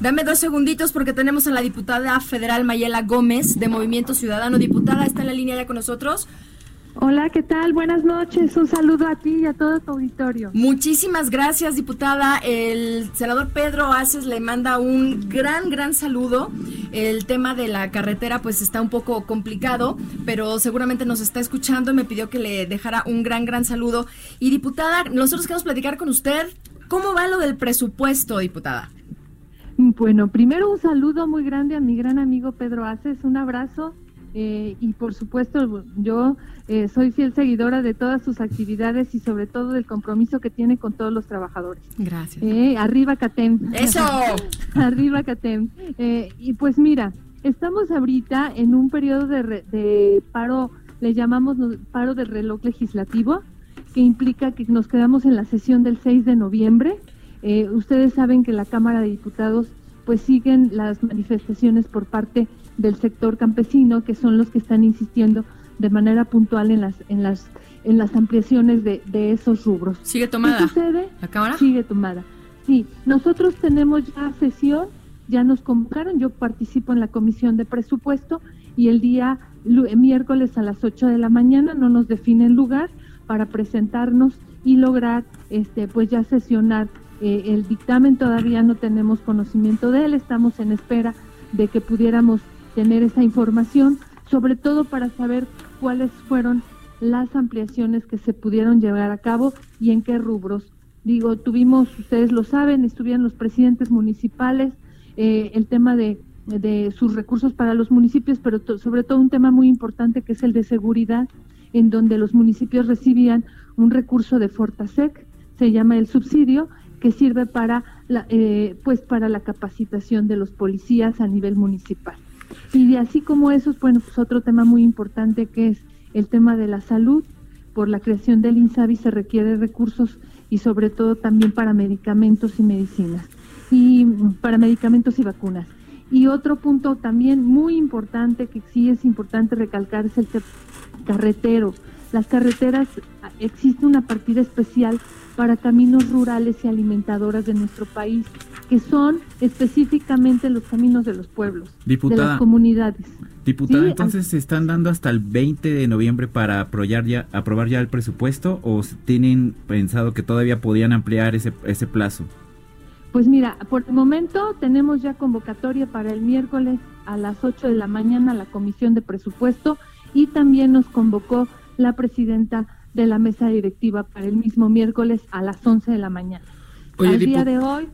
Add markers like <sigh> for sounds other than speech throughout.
Dame dos segunditos porque tenemos a la diputada federal Mayela Gómez de Movimiento Ciudadano. Diputada, ¿está en la línea ya con nosotros? Hola, ¿qué tal? Buenas noches. Un saludo a ti y a todo tu auditorio. Muchísimas gracias, diputada. El senador Pedro Aces le manda un gran, gran saludo. El tema de la carretera pues está un poco complicado, pero seguramente nos está escuchando y me pidió que le dejara un gran, gran saludo. Y diputada, nosotros queremos platicar con usted. ¿Cómo va lo del presupuesto, diputada? Bueno, primero un saludo muy grande a mi gran amigo Pedro Aces, un abrazo eh, y por supuesto yo eh, soy fiel seguidora de todas sus actividades y sobre todo del compromiso que tiene con todos los trabajadores. Gracias. Eh, arriba Catem. Eso. <laughs> arriba Catem. y pues mira, estamos ahorita en un periodo de, de paro, le llamamos paro del reloj legislativo, que implica que nos quedamos en la sesión del 6 de noviembre eh, ustedes saben que la Cámara de Diputados pues siguen las manifestaciones por parte del sector campesino, que son los que están insistiendo de manera puntual en las en las en las ampliaciones de, esos rubros. ¿Sigue tomada? ¿Qué sucede? ¿La Cámara? Sigue tomada. Sí, nosotros tenemos ya sesión, ya nos convocaron, yo participo en la comisión de presupuesto y el día miércoles a las 8 de la mañana no nos definen lugar para presentarnos y lograr este pues ya sesionar eh, el dictamen todavía no tenemos conocimiento de él, estamos en espera de que pudiéramos tener esa información, sobre todo para saber cuáles fueron las ampliaciones que se pudieron llevar a cabo y en qué rubros. Digo, tuvimos, ustedes lo saben, estuvieron los presidentes municipales, eh, el tema de, de, sus recursos para los municipios, pero sobre todo un tema muy importante que es el de seguridad, en donde los municipios recibían un recurso de Fortasec, se llama el subsidio, que sirve para la, eh, pues para la capacitación de los policías a nivel municipal. Y de así como eso, bueno, pues otro tema muy importante que es el tema de la salud. Por la creación del INSABI se requiere recursos y sobre todo también para medicamentos y medicinas y para medicamentos y vacunas. Y otro punto también muy importante que sí es importante recalcar es el carretero. Las carreteras, existe una partida especial para caminos rurales y alimentadoras de nuestro país, que son específicamente los caminos de los pueblos, de las comunidades. Diputada, entonces se están dando hasta el 20 de noviembre para aprobar ya, aprobar ya el presupuesto o tienen pensado que todavía podían ampliar ese, ese plazo? Pues mira, por el momento tenemos ya convocatoria para el miércoles a las 8 de la mañana la comisión de presupuesto y también nos convocó la presidenta de la mesa directiva para el mismo miércoles a las 11 de la mañana. Al día de hoy,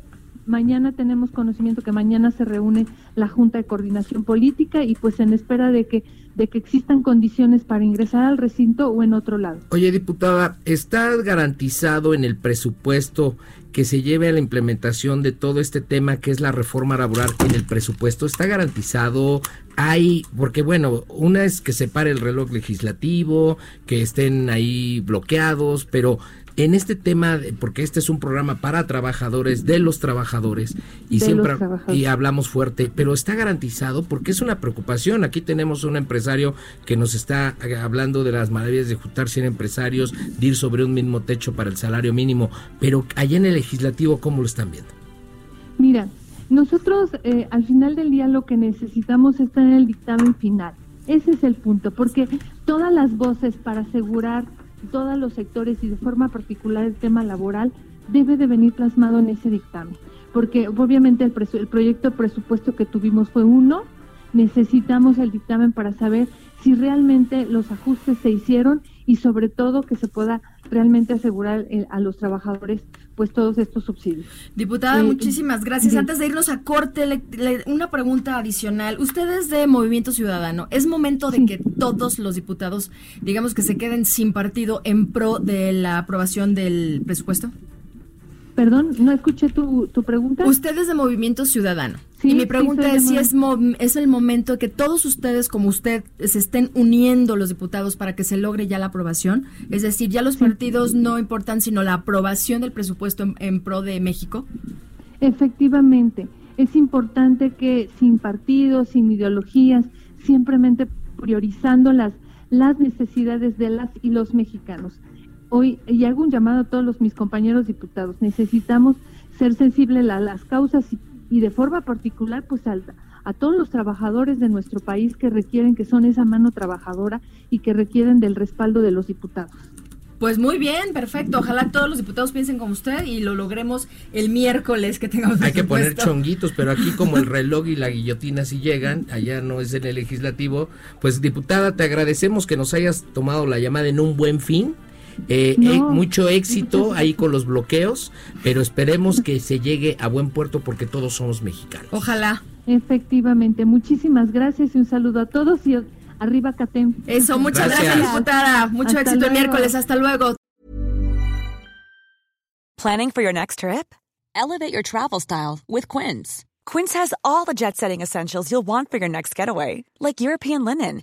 mañana tenemos conocimiento que mañana se reúne la Junta de Coordinación Política y pues en espera de que de que existan condiciones para ingresar al recinto o en otro lado. Oye, diputada, ¿está garantizado en el presupuesto que se lleve a la implementación de todo este tema que es la reforma laboral en el presupuesto está garantizado hay porque bueno una es que se pare el reloj legislativo que estén ahí bloqueados pero en este tema, porque este es un programa para trabajadores, de los trabajadores, y siempre y hablamos fuerte, pero está garantizado porque es una preocupación. Aquí tenemos un empresario que nos está hablando de las maravillas de juntar 100 empresarios, de ir sobre un mismo techo para el salario mínimo, pero allá en el legislativo, ¿cómo lo están viendo? Mira, nosotros eh, al final del día lo que necesitamos es tener el dictamen final. Ese es el punto, porque todas las voces para asegurar todos los sectores y de forma particular el tema laboral debe de venir plasmado en ese dictamen, porque obviamente el, el proyecto de presupuesto que tuvimos fue uno, necesitamos el dictamen para saber si realmente los ajustes se hicieron y sobre todo que se pueda realmente asegurar eh, a los trabajadores pues todos estos subsidios. Diputada, eh, muchísimas gracias. Antes de irnos a corte, una pregunta adicional. Ustedes de Movimiento Ciudadano, ¿es momento de que todos los diputados, digamos que se queden sin partido en pro de la aprobación del presupuesto? Perdón, no escuché tu, tu pregunta. Usted es de Movimiento Ciudadano. y mi pregunta es si es, es el momento que todos ustedes, como usted, se estén uniendo los diputados para que se logre ya la aprobación. Es decir, ya los partidos no importan, sino la aprobación del presupuesto en, pro de México. Efectivamente, es importante que sin partidos, sin ideologías, simplemente priorizando las, las necesidades de las y los mexicanos hoy, y hago un llamado a todos los, mis compañeros diputados, necesitamos ser sensibles a las causas y, de forma particular pues a, a todos los trabajadores de nuestro país que requieren, que son esa mano trabajadora y que requieren del respaldo de los diputados. Pues muy bien, perfecto. Ojalá todos los diputados piensen como usted y lo logremos el miércoles que tengamos. Hay que poner chonguitos, pero aquí como el <laughs> reloj y la guillotina si llegan, allá no es en el legislativo. Pues diputada, te agradecemos que nos hayas tomado la llamada en un buen fin eh, eh, mucho éxito ahí con los bloqueos, pero esperemos que se llegue a buen puerto porque todos somos mexicanos. Ojalá. Efectivamente, muchísimas gracias y un saludo a todos y arriba Catem. Eso, muchas gracias, diputada. Mucho éxito el miércoles. Hasta luego. Planning for your next trip? Elevate your travel style with Quince. Quince has all the jet-setting essentials you'll want for your next getaway, like European linen